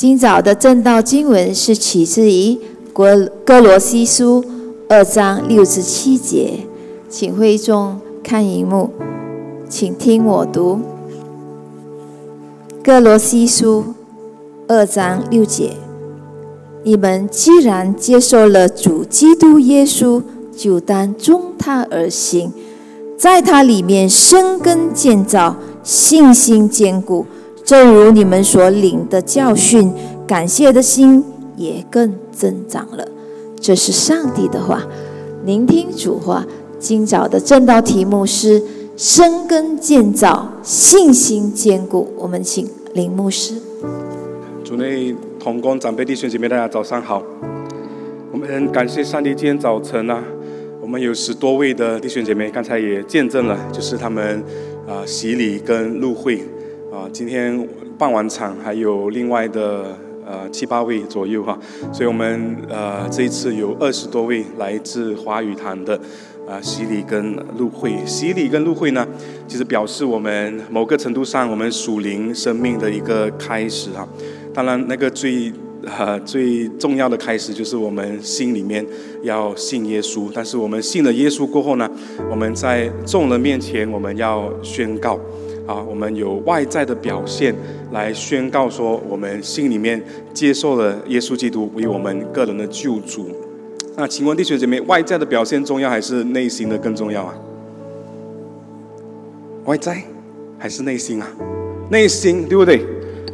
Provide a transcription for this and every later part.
今早的正道经文是取自于《哥哥罗西书》二章六至七节，请会众看荧幕，请听我读《哥罗西书》二章六节：你们既然接受了主基督耶稣，就当遵他而行，在他里面生根建造，信心坚固。正如你们所领的教训，感谢的心也更增长了。这是上帝的话，聆听主话。今早的正道题目是“生根建造，信心坚固”。我们请林牧师。主内同工长辈弟兄姐妹，大家早上好。我们感谢上帝，今天早晨呢，我们有十多位的弟兄姐妹，刚才也见证了，就是他们啊洗礼跟入会。啊，今天办完场还有另外的呃七八位左右哈，所以我们呃这一次有二十多位来自华语堂的啊洗礼跟入会，洗礼跟入会呢，其实表示我们某个程度上我们属灵生命的一个开始哈。当然那个最呃最重要的开始就是我们心里面要信耶稣，但是我们信了耶稣过后呢，我们在众人面前我们要宣告。啊，我们有外在的表现来宣告说，我们心里面接受了耶稣基督为我们个人的救主。那请问弟兄姐妹，外在的表现重要还是内心的更重要啊？外在还是内心啊？内心对不对？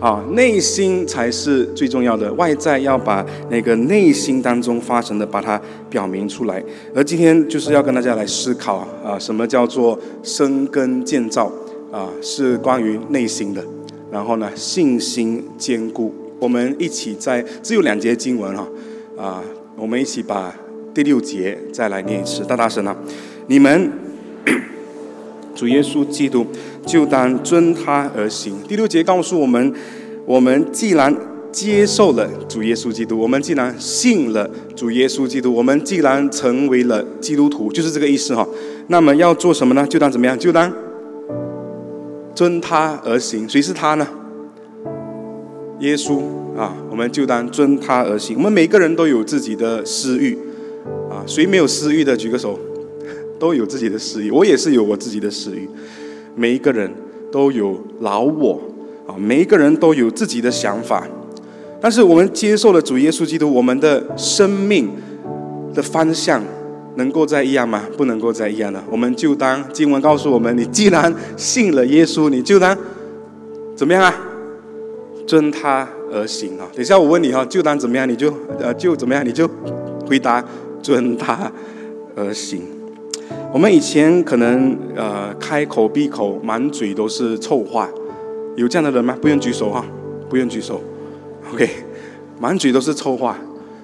啊，内心才是最重要的，外在要把那个内心当中发生的把它表明出来。而今天就是要跟大家来思考啊，什么叫做生根建造？啊，是关于内心的，然后呢，信心坚固。我们一起在只有两节经文哈，啊，我们一起把第六节再来念一次，大大声啊！你们 主耶稣基督就当遵他而行。第六节告诉我们，我们既然接受了主耶稣基督，我们既然信了主耶稣基督，我们既然成为了基督徒，就是这个意思哈。那么要做什么呢？就当怎么样？就当。遵他而行，谁是他呢？耶稣啊，我们就当遵他而行。我们每个人都有自己的私欲啊，谁没有私欲的举个手？都有自己的私欲，我也是有我自己的私欲。每一个人都有老我啊，每一个人都有自己的想法。但是我们接受了主耶稣基督，我们的生命的方向。能够再一样吗？不能够再一样了。我们就当经文告诉我们：你既然信了耶稣，你就当怎么样啊？遵他而行啊！等下我问你哈，就当怎么样？你就呃，就怎么样？你就回答遵他而行。我们以前可能呃，开口闭口满嘴都是臭话，有这样的人吗？不用举手哈，不用举手。OK，满嘴都是臭话。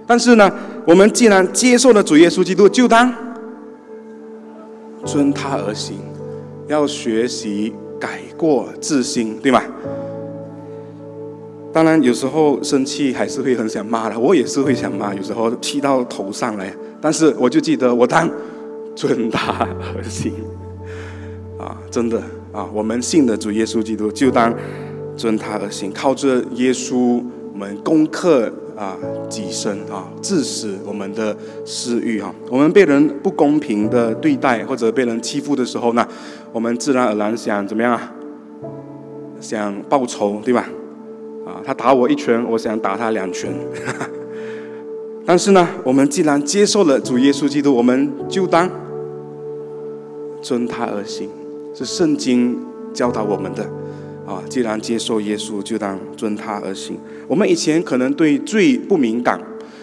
但是呢，我们既然接受了主耶稣基督，就当遵他而行，要学习改过自新，对吗？当然，有时候生气还是会很想骂的，我也是会想骂，有时候气到头上来。但是我就记得，我当遵他而行，啊，真的啊，我们信的主耶稣基督，就当遵他而行，靠着耶稣，我们攻克。啊，己身啊，致使我们的私欲啊！我们被人不公平的对待或者被人欺负的时候呢，我们自然而然想怎么样啊？想报仇，对吧？啊，他打我一拳，我想打他两拳。但是呢，我们既然接受了主耶稣基督，我们就当遵他而行，是圣经教导我们的。啊，既然接受耶稣，就当遵他而行。我们以前可能对罪不敏感，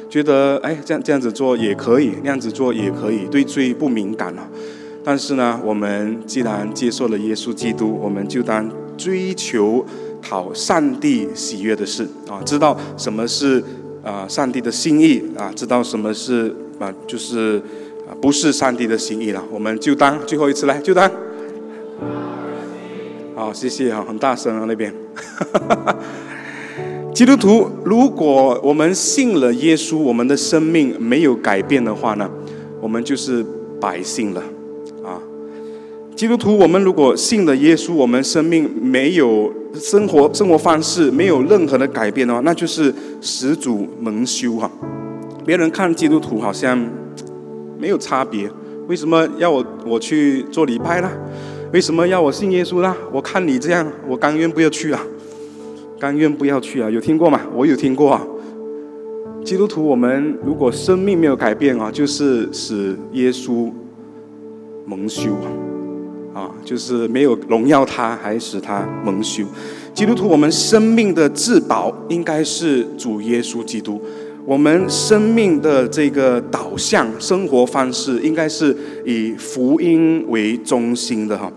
觉得哎，这样这样子做也可以，那样子做也可以，对罪不敏感了。但是呢，我们既然接受了耶稣基督，我们就当追求讨上帝喜悦的事啊，知道什么是啊上帝的心意啊，知道什么是啊就是啊不是上帝的心意了，我们就当最后一次来，就当。好，谢谢啊，很大声啊那边。基督徒，如果我们信了耶稣，我们的生命没有改变的话呢，我们就是百姓了啊。基督徒，我们如果信了耶稣，我们生命没有生活生活方式没有任何的改变的话，那就是始祖蒙羞哈。别人看基督徒好像没有差别，为什么要我我去做礼拜呢？为什么要我信耶稣呢？我看你这样，我甘愿不要去啊，甘愿不要去啊。有听过吗？我有听过啊。基督徒，我们如果生命没有改变啊，就是使耶稣蒙羞啊。啊，就是没有荣耀他，还使他蒙羞。基督徒，我们生命的至宝应该是主耶稣基督。我们生命的这个导向、生活方式，应该是以福音为中心的哈。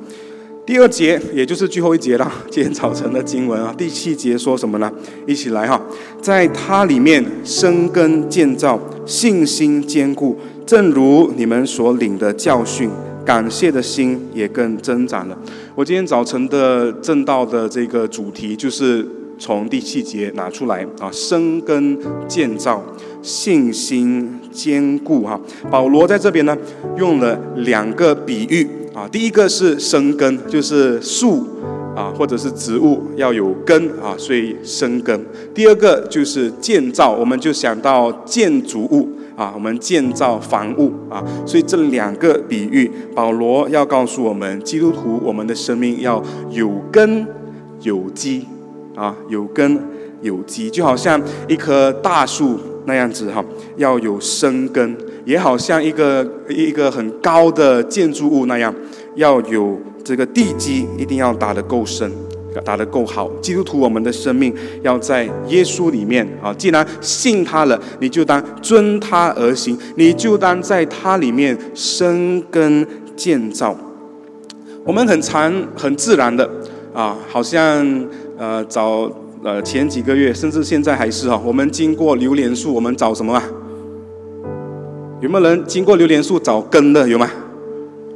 第二节，也就是最后一节了，今天早晨的经文啊，第七节说什么呢？一起来哈，在它里面生根建造，信心坚固，正如你们所领的教训。感谢的心也更增长了。我今天早晨的正道的这个主题就是从第七节拿出来啊，生根建造，信心坚固哈。保罗在这边呢用了两个比喻啊，第一个是生根，就是树啊或者是植物要有根啊，所以生根；第二个就是建造，我们就想到建筑物。啊，我们建造房屋啊，所以这两个比喻，保罗要告诉我们，基督徒我们的生命要有根有基啊，有根有基，就好像一棵大树那样子哈，要有生根，也好像一个一个很高的建筑物那样，要有这个地基，一定要打得够深。打得够好，基督徒，我们的生命要在耶稣里面啊！既然信他了，你就当遵他而行，你就当在他里面生根建造。我们很常很自然的啊，好像呃找呃前几个月，甚至现在还是哈，我们经过榴莲树，我们找什么啊？有没有人经过榴莲树找根的？有吗？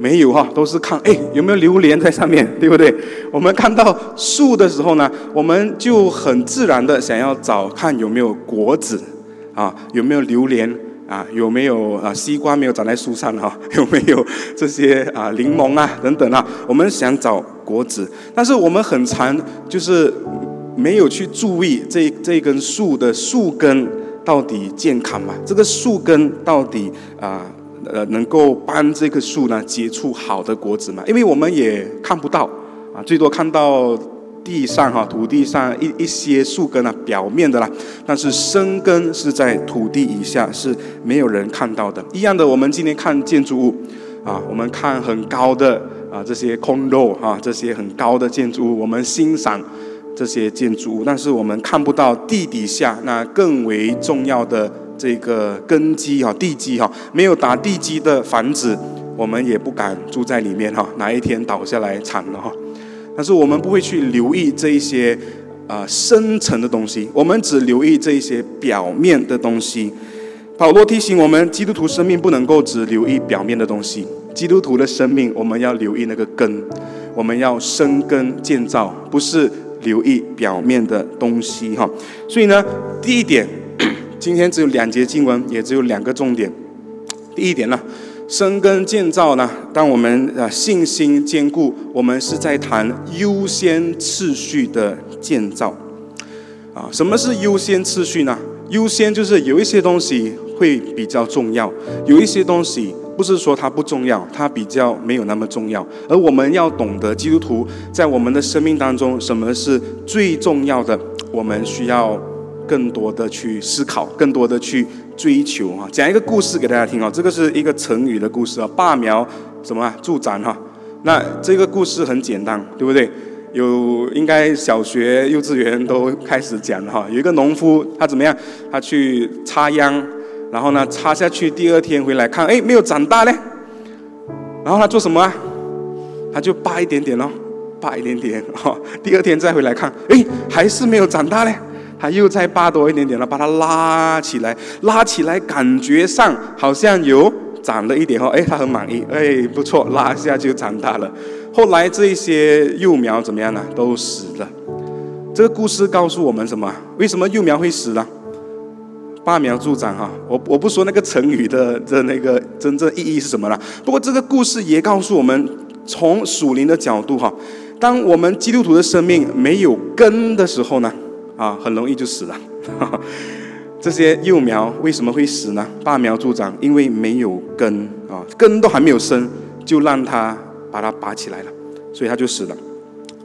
没有哈，都是看哎有没有榴莲在上面，对不对？我们看到树的时候呢，我们就很自然的想要找看有没有果子，啊有没有榴莲啊有没有啊西瓜没有长在树上哈 有没有这些啊柠檬啊等等啊，我们想找果子，但是我们很常就是没有去注意这这根树的树根到底健康吗？这个树根到底啊？呃，能够帮这棵树呢结出好的果子吗？因为我们也看不到啊，最多看到地上哈土地上一一些树根啊表面的啦，但是生根是在土地以下是没有人看到的。一样的，我们今天看建筑物啊，我们看很高的啊这些空楼哈，这些很高的建筑物，我们欣赏这些建筑物，但是我们看不到地底下那更为重要的。这个根基哈，地基哈，没有打地基的房子，我们也不敢住在里面哈。哪一天倒下来惨了哈。但是我们不会去留意这一些啊深层的东西，我们只留意这一些表面的东西。保罗提醒我们，基督徒生命不能够只留意表面的东西，基督徒的生命我们要留意那个根，我们要生根建造，不是留意表面的东西哈。所以呢，第一点。今天只有两节经文，也只有两个重点。第一点呢，生根建造呢，当我们啊信心坚固，我们是在谈优先次序的建造。啊，什么是优先次序呢？优先就是有一些东西会比较重要，有一些东西不是说它不重要，它比较没有那么重要。而我们要懂得基督徒在我们的生命当中，什么是最重要的，我们需要。更多的去思考，更多的去追求啊！讲一个故事给大家听哦，这个是一个成语的故事啊，拔苗什么助长哈。那这个故事很简单，对不对？有应该小学、幼稚园都开始讲哈。有一个农夫，他怎么样？他去插秧，然后呢插下去，第二天回来看，哎，没有长大嘞。然后他做什么啊？他就拔一点点咯，拔一点点哈。第二天再回来看，哎，还是没有长大嘞。他又再扒多一点点了，把它拉起来，拉起来，感觉上好像有长了一点哦，哎，他很满意，哎，不错，拉一下就长大了。后来这些幼苗怎么样呢？都死了。这个故事告诉我们什么？为什么幼苗会死呢？拔苗助长哈，我我不说那个成语的的那个真正意义是什么了。不过这个故事也告诉我们，从属灵的角度哈，当我们基督徒的生命没有根的时候呢，啊，很容易就死了。这些幼苗为什么会死呢？拔苗助长，因为没有根啊，根都还没有生，就让它把它拔起来了，所以它就死了。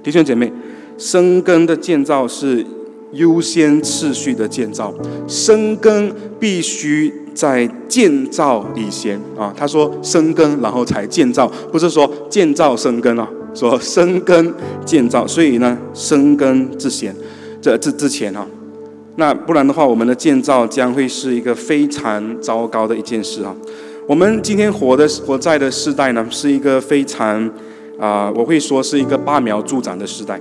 弟兄姐妹，生根的建造是优先次序的建造，生根必须在建造以前啊。他说生根，然后才建造，不是说建造生根啊，说生根建造。所以呢，生根之先，这这之前啊，那不然的话，我们的建造将会是一个非常糟糕的一件事啊。我们今天活的活在的时代呢，是一个非常。啊，我会说是一个拔苗助长的时代，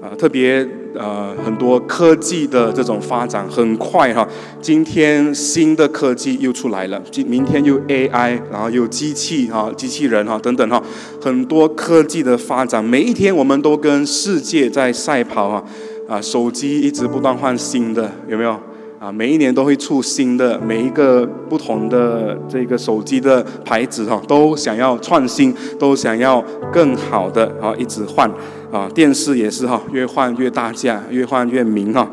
啊，特别呃很多科技的这种发展很快哈，今天新的科技又出来了，今明天又 AI，然后又机器哈，机器人哈等等哈，很多科技的发展，每一天我们都跟世界在赛跑啊，啊，手机一直不断换新的，有没有？啊，每一年都会出新的，每一个不同的这个手机的牌子哈，都想要创新，都想要更好的啊，一直换啊。电视也是哈，越换越大价，越换越明哈。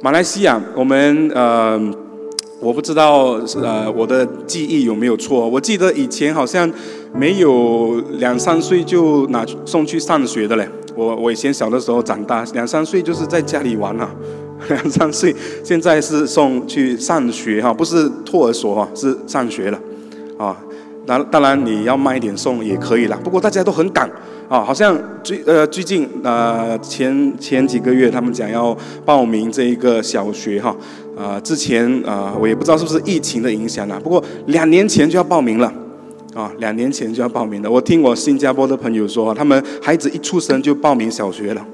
马来西亚，我们呃，我不知道呃，我的记忆有没有错？我记得以前好像没有两三岁就拿送去上学的嘞。我我以前小的时候长大，两三岁就是在家里玩啊。两三岁，现在是送去上学哈，不是托儿所哈，是上学了，啊，当当然你要慢一点送也可以啦。不过大家都很赶啊，好像最呃最近呃前前几个月他们讲要报名这一个小学哈，啊之前啊我也不知道是不是疫情的影响啊，不过两年前就要报名了，啊两年前就要报名了。我听我新加坡的朋友说，他们孩子一出生就报名小学了。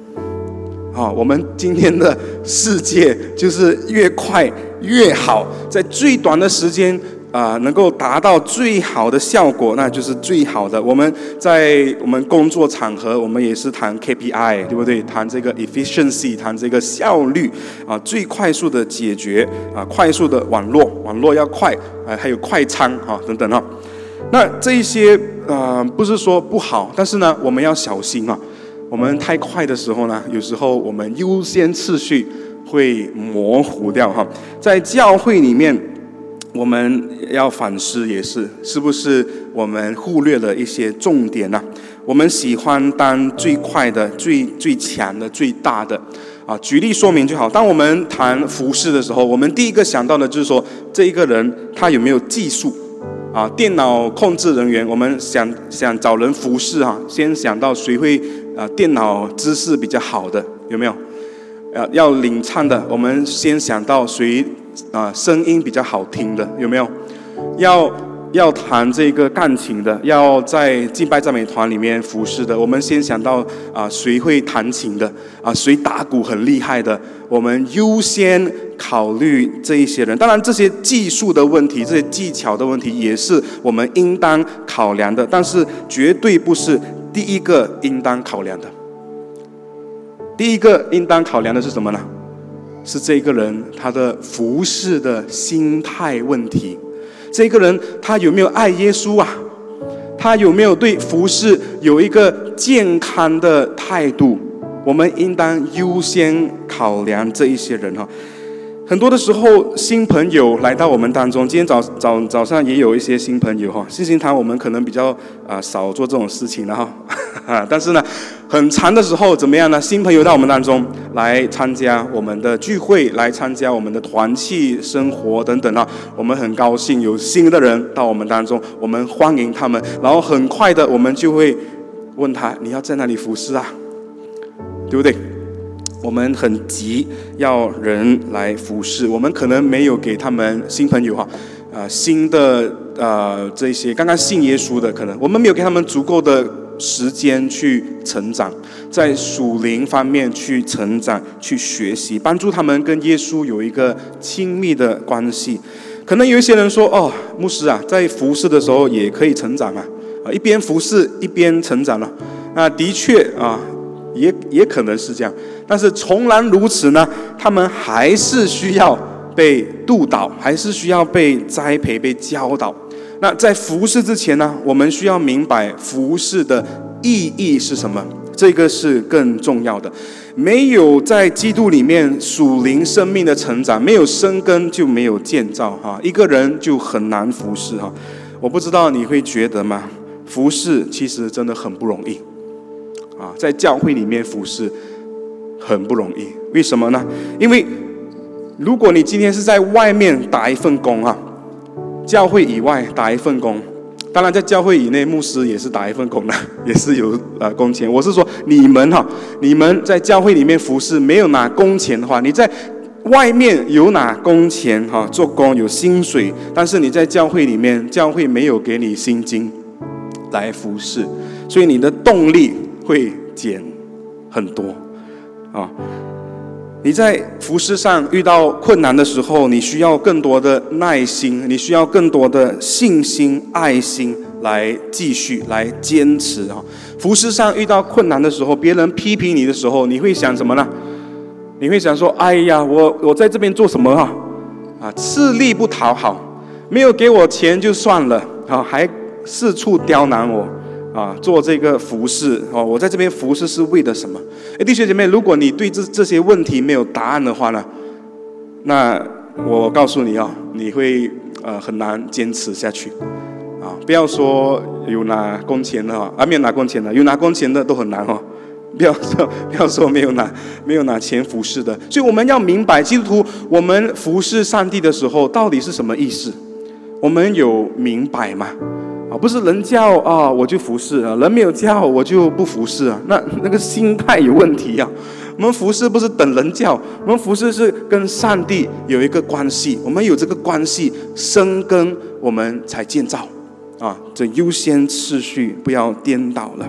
啊，我们今天的世界就是越快越好，在最短的时间啊，能够达到最好的效果，那就是最好的。我们在我们工作场合，我们也是谈 KPI，对不对？谈这个 efficiency，谈这个效率啊，最快速的解决啊，快速的网络，网络要快啊，还有快餐啊等等啊。那这一些啊，不是说不好，但是呢，我们要小心啊。我们太快的时候呢，有时候我们优先次序会模糊掉哈。在教会里面，我们要反思也是，是不是我们忽略了一些重点呢？我们喜欢当最快的、最最强的、最大的啊。举例说明就好。当我们谈服饰的时候，我们第一个想到的就是说，这一个人他有没有技术啊？电脑控制人员，我们想想找人服侍哈，先想到谁会。啊，电脑姿势比较好的有没有？呃，要领唱的，我们先想到谁啊？声音比较好听的有没有？要要弹这个钢琴的，要在敬拜赞美团里面服侍的，我们先想到啊，谁会弹琴的？啊，谁打鼓很厉害的？我们优先考虑这一些人。当然，这些技术的问题，这些技巧的问题，也是我们应当考量的，但是绝对不是。第一个应当考量的，第一个应当考量的是什么呢？是这个人他的服侍的心态问题。这个人他有没有爱耶稣啊？他有没有对服侍有一个健康的态度？我们应当优先考量这一些人哈。很多的时候，新朋友来到我们当中。今天早早早上也有一些新朋友哈。信心堂我们可能比较啊少做这种事情了哈，但是呢，很长的时候怎么样呢？新朋友到我们当中来参加我们的聚会，来参加我们的团契生活等等啊，我们很高兴有新的人到我们当中，我们欢迎他们。然后很快的，我们就会问他：你要在哪里服侍啊？对不对？我们很急要人来服侍，我们可能没有给他们新朋友哈，啊新的呃这些刚刚信耶稣的可能，我们没有给他们足够的时间去成长，在属灵方面去成长去学习，帮助他们跟耶稣有一个亲密的关系。可能有一些人说哦，牧师啊，在服侍的时候也可以成长啊，啊一边服侍一边成长了，那的确啊。也也可能是这样，但是纵然如此呢，他们还是需要被督导，还是需要被栽培、被教导。那在服侍之前呢，我们需要明白服侍的意义是什么？这个是更重要的。没有在基督里面属灵生命的成长，没有生根就没有建造哈。一个人就很难服侍哈。我不知道你会觉得吗？服侍其实真的很不容易啊，在教会里面服侍很不容易。为什么呢？因为如果你今天是在外面打一份工啊，教会以外打一份工。当然，在教会以内，牧师也是打一份工的，也是有呃工钱。我是说，你们哈，你们在教会里面服侍没有拿工钱的话，你在外面有拿工钱哈，做工有薪水，但是你在教会里面，教会没有给你薪金来服侍，所以你的动力会减很多啊。你在服饰上遇到困难的时候，你需要更多的耐心，你需要更多的信心、爱心来继续来坚持啊！服饰上遇到困难的时候，别人批评你的时候，你会想什么呢？你会想说：“哎呀，我我在这边做什么啊？啊，吃力不讨好，没有给我钱就算了啊，还四处刁难我。”啊，做这个服饰哦，我在这边服饰是为了什么？哎，弟兄姐妹，如果你对这这些问题没有答案的话呢，那我告诉你啊，你会呃很难坚持下去啊！不要说有拿工钱的哈，啊没有拿工钱的，有拿工钱的都很难哦。不要说不要说没有拿没有拿钱服侍的，所以我们要明白基督徒，我们服侍上帝的时候到底是什么意思？我们有明白吗？啊，不是人叫啊，我就服侍啊；人没有叫，我就不服侍啊。那那个心态有问题呀。我们服侍不是等人叫，我们服侍是跟上帝有一个关系。我们有这个关系，生根，我们才建造。啊，这优先次序不要颠倒了。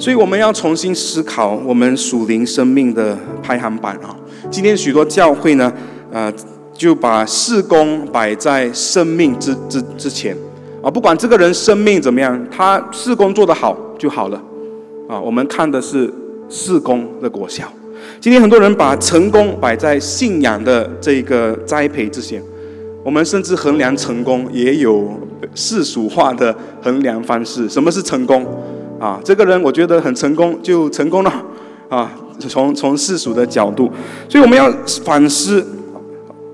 所以我们要重新思考我们属灵生命的排行榜啊。今天许多教会呢，呃，就把事工摆在生命之之之前。啊，不管这个人生命怎么样，他事工做得好就好了。啊，我们看的是事工的果效。今天很多人把成功摆在信仰的这个栽培之前，我们甚至衡量成功也有世俗化的衡量方式。什么是成功？啊，这个人我觉得很成功就成功了。啊，从从世俗的角度，所以我们要反思。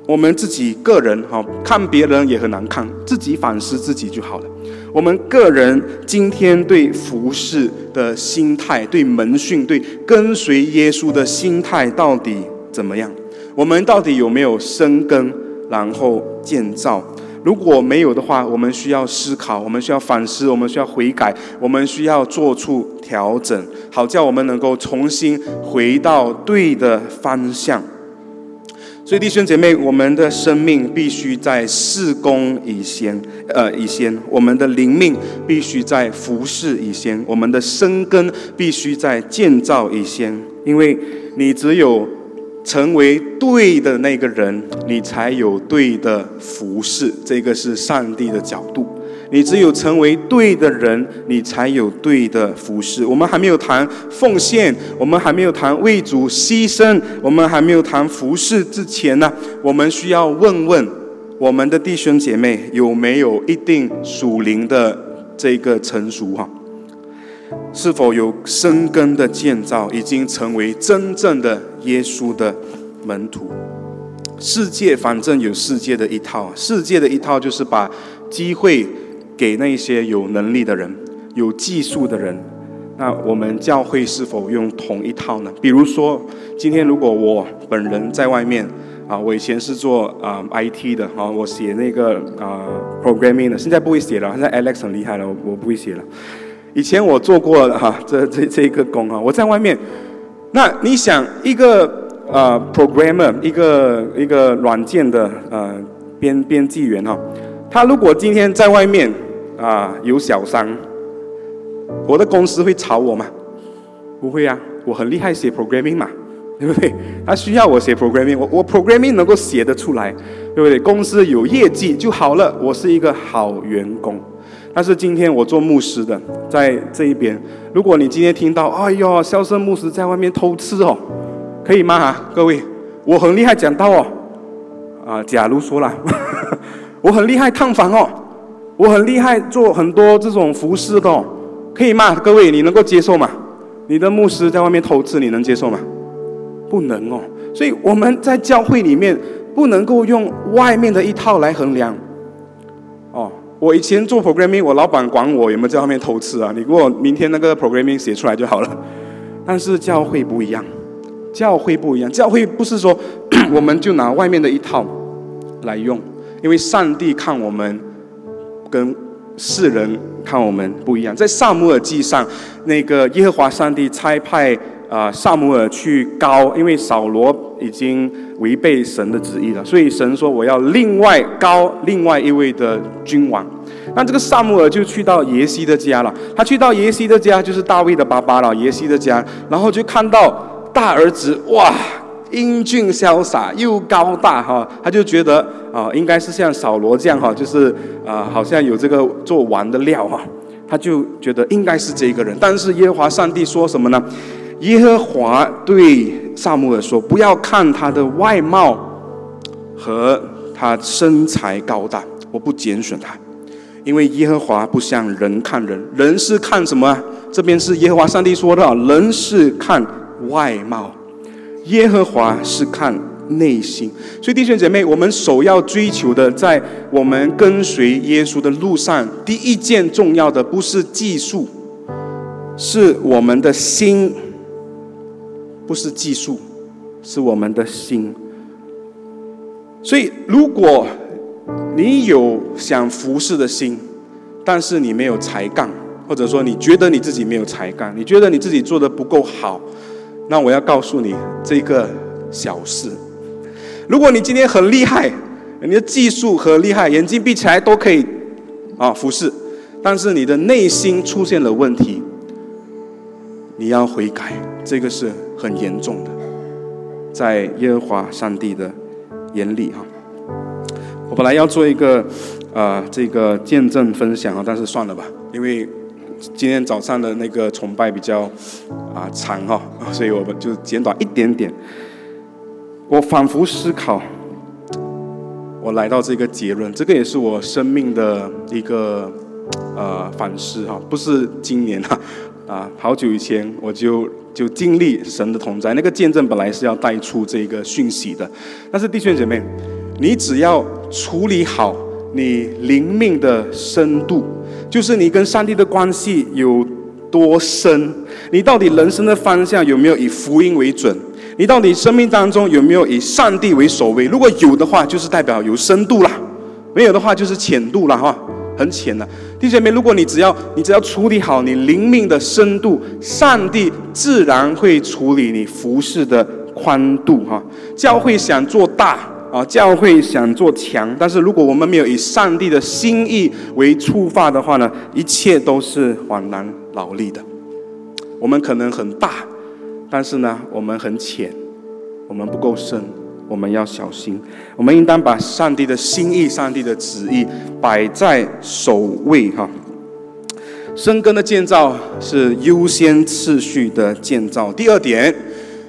我们自己个人哈，看别人也很难看，自己反思自己就好了。我们个人今天对服侍的心态，对门训，对跟随耶稣的心态到底怎么样？我们到底有没有生根，然后建造？如果没有的话，我们需要思考，我们需要反思，我们需要悔改，我们需要做出调整，好叫我们能够重新回到对的方向。所以弟兄姐妹，我们的生命必须在事工以先，呃，以先；我们的灵命必须在服侍以先；我们的生根必须在建造以先。因为你只有成为对的那个人，你才有对的服侍。这个是上帝的角度。你只有成为对的人，你才有对的服饰。我们还没有谈奉献，我们还没有谈为主牺牲，我们还没有谈服饰之前呢，我们需要问问我们的弟兄姐妹有没有一定属灵的这个成熟哈？是否有生根的建造，已经成为真正的耶稣的门徒？世界反正有世界的一套，世界的一套就是把机会。给那些有能力的人、有技术的人，那我们教会是否用同一套呢？比如说，今天如果我本人在外面啊，我以前是做啊 IT 的啊，我写那个啊 programming 的，现在不会写了，现在 Alex 很厉害了，我我不会写了。以前我做过哈这这这一个工啊，我在外面，那你想一个呃 programmer，一个一个软件的呃编编辑员哈，他如果今天在外面。啊，有小三，我的公司会炒我吗？不会啊，我很厉害写 programming 嘛，对不对？他需要我写 programming，我我 programming 能够写得出来，对不对？公司有业绩就好了，我是一个好员工。但是今天我做牧师的，在这一边，如果你今天听到，哎呦，肖生牧师在外面偷吃哦，可以吗？各位，我很厉害讲道哦，啊，假如说了，我很厉害烫房哦。我很厉害，做很多这种服饰的，可以吗？各位，你能够接受吗？你的牧师在外面偷吃，你能接受吗？不能哦。所以我们在教会里面不能够用外面的一套来衡量。哦，我以前做 programming，我老板管我有没有在外面偷吃啊？你给我明天那个 programming 写出来就好了。但是教会不一样，教会不一样，教会不是说 我们就拿外面的一套来用，因为上帝看我们跟世人看我们不一样。在萨姆尔记上，那个耶和华上帝差派啊萨姆尔去高，因为扫罗已经违背神的旨意了，所以神说我要另外高另外一位的君王。那这个萨姆尔就去到耶西的家了。他去到耶西的家，就是大卫的爸爸了。耶西的家，然后就看到大儿子哇，英俊潇洒又高大哈，他就觉得啊，应该是像扫罗这样哈，就是啊，好像有这个做王的料哈。他就觉得应该是这个人。但是耶和华上帝说什么呢？耶和华对萨姆尔说：“不要看他的外貌和他身材高大，我不拣选他。”因为耶和华不像人看人，人是看什么？这边是耶和华上帝说的，人是看外貌，耶和华是看内心。所以弟兄姐妹，我们首要追求的，在我们跟随耶稣的路上，第一件重要的不是技术，是我们的心；不是技术，是我们的心。所以如果你有想服侍的心，但是你没有才干，或者说你觉得你自己没有才干，你觉得你自己做的不够好，那我要告诉你这个小事：如果你今天很厉害，你的技术和厉害，眼睛闭起来都可以啊服侍，但是你的内心出现了问题，你要悔改，这个是很严重的，在耶和华上帝的眼里哈。我本来要做一个，呃，这个见证分享啊，但是算了吧，因为今天早上的那个崇拜比较啊长哈，所以我们就简短一点点。我反复思考，我来到这个结论，这个也是我生命的一个呃反思哈，不是今年哈，啊，好久以前我就就经历神的同在，那个见证本来是要带出这个讯息的，但是弟兄姐妹。你只要处理好你灵命的深度，就是你跟上帝的关系有多深，你到底人生的方向有没有以福音为准？你到底生命当中有没有以上帝为首位？如果有的话，就是代表有深度啦；没有的话，就是浅度了哈，很浅的。弟兄姐妹，如果你只要你只要处理好你灵命的深度，上帝自然会处理你服饰的宽度哈。教会想做大。啊，教会想做强，但是如果我们没有以上帝的心意为出发的话呢，一切都是枉然劳力的。我们可能很大，但是呢，我们很浅，我们不够深，我们要小心。我们应当把上帝的心意、上帝的旨意摆在首位哈。生根的建造是优先次序的建造。第二点。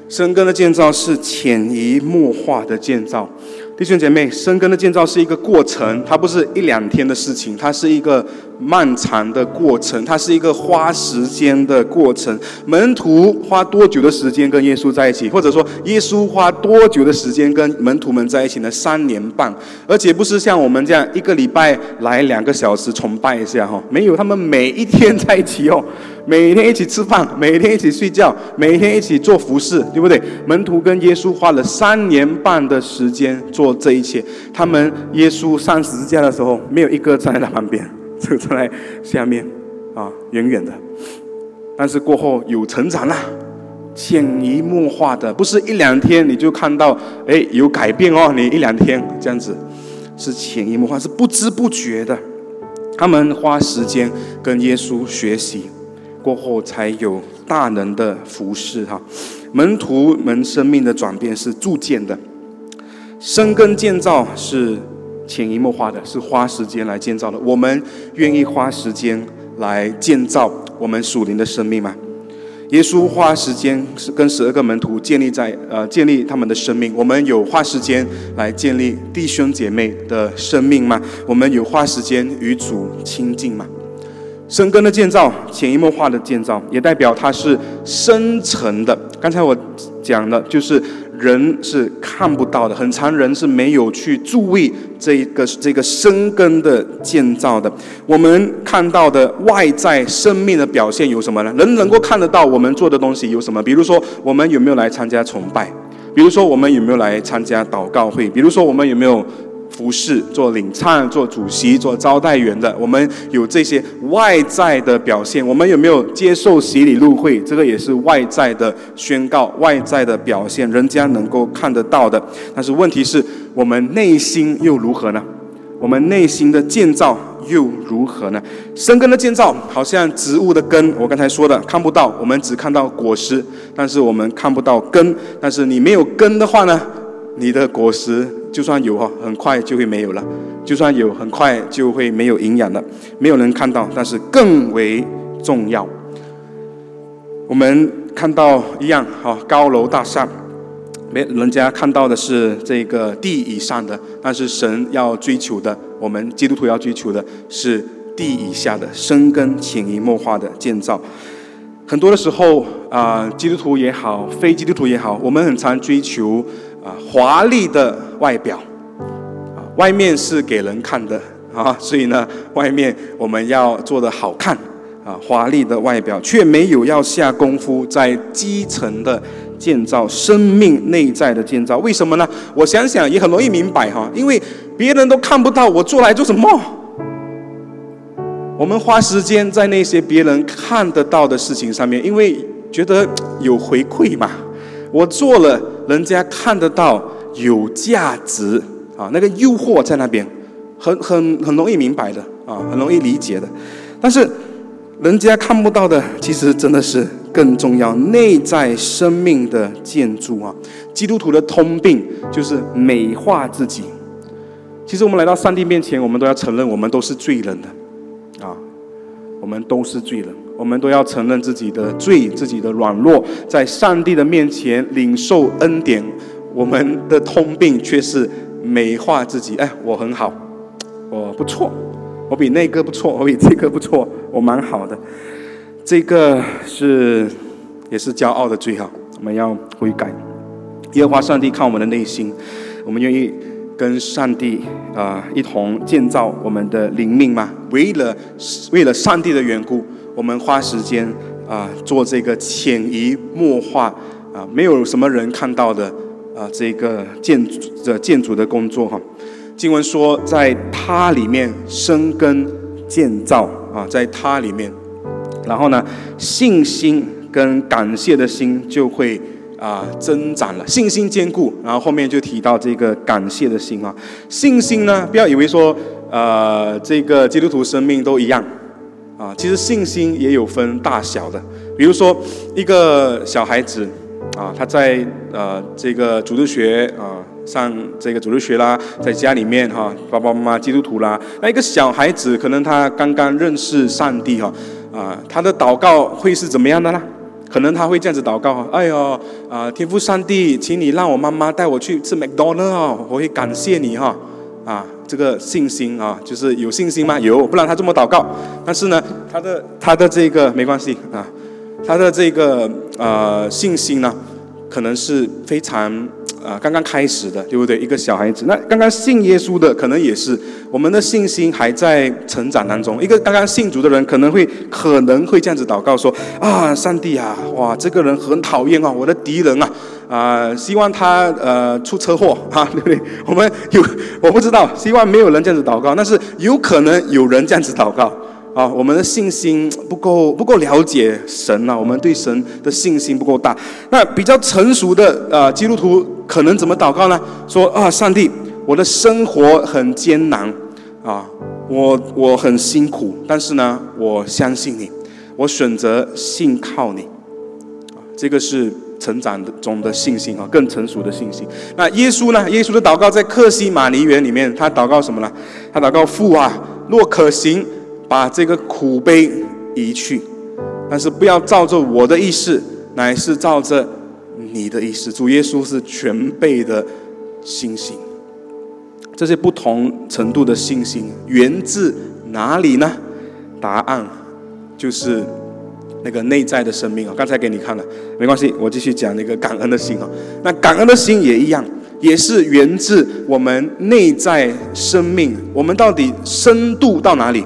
生根的建造是潜移默化的建造，弟兄姐妹，生根的建造是一个过程，它不是一两天的事情，它是一个漫长的过程，它是一个花时间的过程。门徒花多久的时间跟耶稣在一起，或者说耶稣花多久的时间跟门徒们在一起呢？三年半，而且不是像我们这样一个礼拜来两个小时崇拜一下哈，没有，他们每一天在一起哦。每天一起吃饭，每天一起睡觉，每天一起做服饰，对不对？门徒跟耶稣花了三年半的时间做这一切。他们耶稣上十字架的时候，没有一个站在他旁边，就 站在下面，啊，远远的。但是过后有成长了，潜移默化的，不是一两天你就看到，哎，有改变哦。你一两天这样子，是潜移默化，是不知不觉的。他们花时间跟耶稣学习。过后才有大能的服饰哈，门徒们生命的转变是逐渐的，生根建造是潜移默化的，是花时间来建造的。我们愿意花时间来建造我们属灵的生命吗？耶稣花时间是跟十二个门徒建立在呃建立他们的生命，我们有花时间来建立弟兄姐妹的生命吗？我们有花时间与主亲近吗？生根的建造，潜移默化的建造，也代表它是深层的。刚才我讲的就是人是看不到的，很长人是没有去注意这个这个生根的建造的。我们看到的外在生命的表现有什么呢？人能够看得到我们做的东西有什么？比如说，我们有没有来参加崇拜？比如说，我们有没有来参加祷告会？比如说，我们有没有？服侍、做领唱、做主席、做招待员的，我们有这些外在的表现。我们有没有接受洗礼入会？这个也是外在的宣告、外在的表现，人家能够看得到的。但是问题是我们内心又如何呢？我们内心的建造又如何呢？生根的建造好像植物的根，我刚才说的看不到，我们只看到果实，但是我们看不到根。但是你没有根的话呢？你的果实就算有哈，很快就会没有了；就算有，很快就会没有营养了，没有人看到。但是更为重要，我们看到一样哈，高楼大厦，没人家看到的是这个地以上的，但是神要追求的，我们基督徒要追求的是地以下的生根潜移默化的建造。很多的时候啊，基督徒也好，非基督徒也好，我们很常追求。啊，华丽的外表，啊，外面是给人看的啊，所以呢，外面我们要做的好看，啊，华丽的外表却没有要下功夫在基层的建造生命内在的建造，为什么呢？我想想也很容易明白哈，因为别人都看不到我做来做什么，我们花时间在那些别人看得到的事情上面，因为觉得有回馈嘛。我做了，人家看得到有价值啊，那个诱惑在那边，很很很容易明白的啊，很容易理解的。但是人家看不到的，其实真的是更重要，内在生命的建筑啊。基督徒的通病就是美化自己。其实我们来到上帝面前，我们都要承认，我们都是罪人的啊，我们都是罪人。我们都要承认自己的罪、自己的软弱，在上帝的面前领受恩典。我们的通病却是美化自己。哎，我很好，我不错，我比那个不错，我比这个不错，我蛮好的。这个是也是骄傲的罪哈，我们要悔改。耶和华上帝看我们的内心，我们愿意跟上帝啊一同建造我们的灵命吗？为了为了上帝的缘故。我们花时间啊做这个潜移默化啊，没有什么人看到的啊，这个建筑的建筑的工作哈。经文说，在它里面生根建造啊，在它里面，然后呢，信心跟感谢的心就会啊增长了，信心坚固，然后后面就提到这个感谢的心啊，信心呢，不要以为说呃这个基督徒生命都一样。啊，其实信心也有分大小的。比如说，一个小孩子，啊，他在呃这个主日学啊上这个主日学啦，在家里面哈，爸爸妈妈基督徒啦。那一个小孩子可能他刚刚认识上帝哈，啊，他的祷告会是怎么样的呢？可能他会这样子祷告：哎呦，啊，天父上帝，请你让我妈妈带我去吃麦当劳，我会感谢你哈，啊。这个信心啊，就是有信心吗？有，不然他这么祷告。但是呢，他的他的这个没关系啊，他的这个呃信心呢，可能是非常啊刚刚开始的，对不对？一个小孩子，那刚刚信耶稣的，可能也是我们的信心还在成长当中。一个刚刚信主的人，可能会可能会这样子祷告说：啊，上帝啊，哇，这个人很讨厌啊，我的敌人啊。啊，希望他呃出车祸啊，对不对？我们有我不知道，希望没有人这样子祷告，但是有可能有人这样子祷告啊。我们的信心不够不够了解神啊，我们对神的信心不够大。那比较成熟的呃基督徒可能怎么祷告呢？说啊，上帝，我的生活很艰难啊，我我很辛苦，但是呢，我相信你，我选择信靠你，这个是。成长的中的信心啊，更成熟的信心。那耶稣呢？耶稣的祷告在克西马尼园里面，他祷告什么呢？他祷告父啊，若可行，把这个苦悲移去，但是不要照着我的意思，乃是照着你的意思。主耶稣是全备的信心。这些不同程度的信心源自哪里呢？答案就是那个内在的生命啊。刚才给你看了，没关系，我继续讲那个感恩的心啊。那感恩的心也一样，也是源自我们内在生命。我们到底深度到哪里，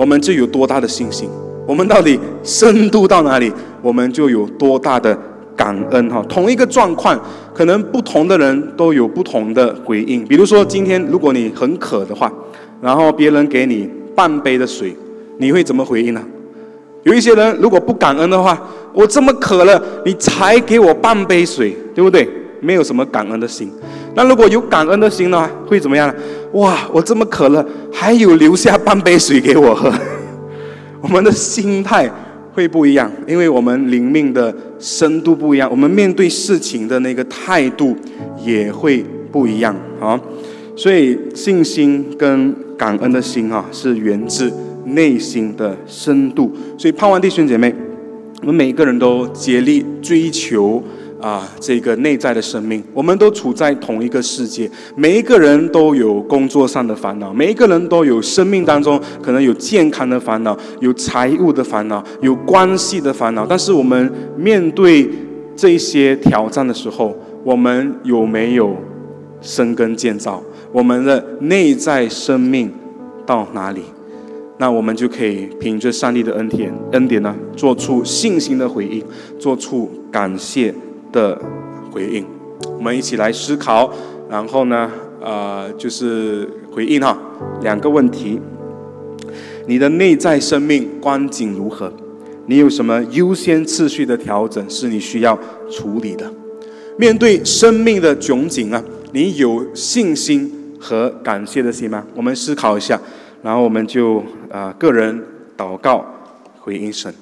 我们就有多大的信心；我们到底深度到哪里，我们就有多大的感恩哈。同一个状况，可能不同的人都有不同的回应。比如说，今天如果你很渴的话，然后别人给你半杯的水，你会怎么回应呢？有一些人如果不感恩的话，我这么渴了，你才给我半杯水，对不对？没有什么感恩的心。那如果有感恩的心呢，会怎么样呢？哇，我这么渴了，还有留下半杯水给我喝。我们的心态会不一样，因为我们灵命的深度不一样，我们面对事情的那个态度也会不一样啊。所以信心跟感恩的心啊，是源自内心的深度。所以盼望弟兄姐妹，我们每个人都竭力追求啊，这个内在的生命。我们都处在同一个世界，每一个人都有工作上的烦恼，每一个人都有生命当中可能有健康的烦恼，有财务的烦恼，有关系的烦恼。但是我们面对这些挑战的时候，我们有没有生根建造？我们的内在生命到哪里，那我们就可以凭着上帝的恩典，恩典呢，做出信心的回应，做出感谢的回应。我们一起来思考，然后呢，呃，就是回应哈两个问题：你的内在生命光景如何？你有什么优先次序的调整是你需要处理的？面对生命的窘境啊，你有信心？和感谢的心吗？我们思考一下，然后我们就啊个人祷告回应神。